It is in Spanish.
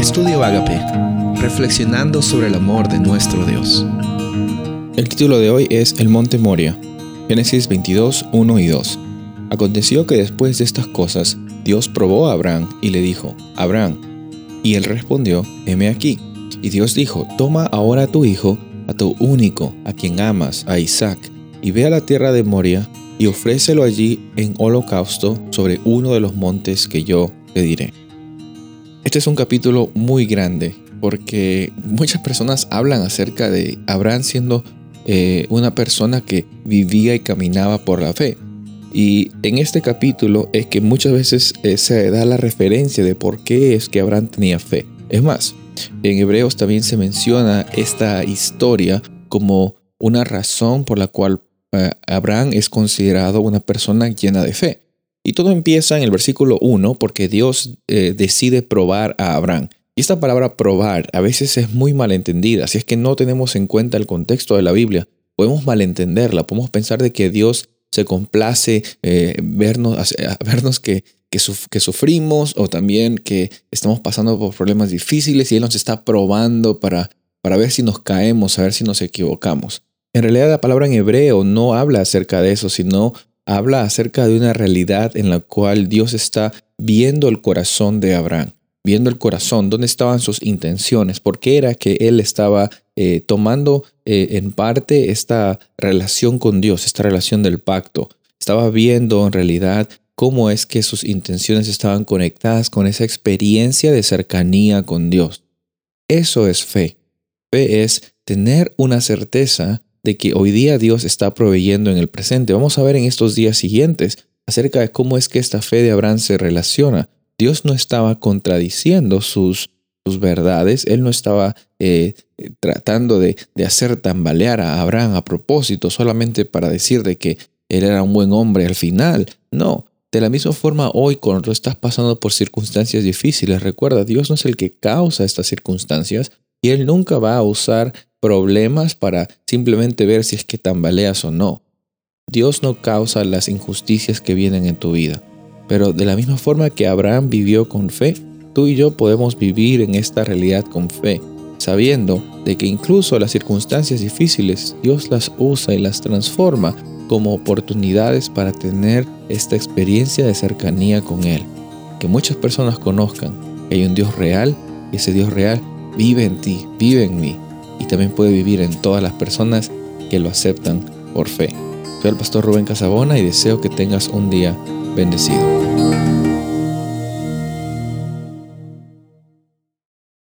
Estudio Agape, reflexionando sobre el amor de nuestro Dios. El título de hoy es El Monte Moria, Génesis 22, 1 y 2. Aconteció que después de estas cosas, Dios probó a Abraham y le dijo, Abraham, y él respondió, heme aquí. Y Dios dijo, toma ahora a tu hijo, a tu único, a quien amas, a Isaac, y ve a la tierra de Moria, y ofrécelo allí en holocausto sobre uno de los montes que yo te diré. Este es un capítulo muy grande porque muchas personas hablan acerca de Abraham siendo eh, una persona que vivía y caminaba por la fe. Y en este capítulo es que muchas veces eh, se da la referencia de por qué es que Abraham tenía fe. Es más, en Hebreos también se menciona esta historia como una razón por la cual eh, Abraham es considerado una persona llena de fe. Y todo empieza en el versículo 1 porque Dios eh, decide probar a Abraham. Y esta palabra probar a veces es muy malentendida. Si es que no tenemos en cuenta el contexto de la Biblia, podemos malentenderla. Podemos pensar de que Dios se complace eh, vernos, vernos que, que, sufrimos o también que estamos pasando por problemas difíciles y Él nos está probando para, para ver si nos caemos, a ver si nos equivocamos. En realidad la palabra en hebreo no habla acerca de eso, sino habla acerca de una realidad en la cual Dios está viendo el corazón de Abraham, viendo el corazón, dónde estaban sus intenciones, por qué era que él estaba eh, tomando eh, en parte esta relación con Dios, esta relación del pacto. Estaba viendo en realidad cómo es que sus intenciones estaban conectadas con esa experiencia de cercanía con Dios. Eso es fe. Fe es tener una certeza de que hoy día Dios está proveyendo en el presente. Vamos a ver en estos días siguientes acerca de cómo es que esta fe de Abraham se relaciona. Dios no estaba contradiciendo sus, sus verdades, Él no estaba eh, tratando de, de, hacer tambalear a Abraham a propósito, solamente para decir de que él era un buen hombre al final. No, de la misma forma hoy cuando estás pasando por circunstancias difíciles, recuerda, Dios no es el que causa estas circunstancias y Él nunca va a usar problemas para simplemente ver si es que tambaleas o no. Dios no causa las injusticias que vienen en tu vida. Pero de la misma forma que Abraham vivió con fe, tú y yo podemos vivir en esta realidad con fe, sabiendo de que incluso las circunstancias difíciles Dios las usa y las transforma como oportunidades para tener esta experiencia de cercanía con Él. Que muchas personas conozcan que hay un Dios real y ese Dios real vive en ti, vive en mí y también puede vivir en todas las personas que lo aceptan por fe. Soy el pastor Rubén Casabona y deseo que tengas un día bendecido.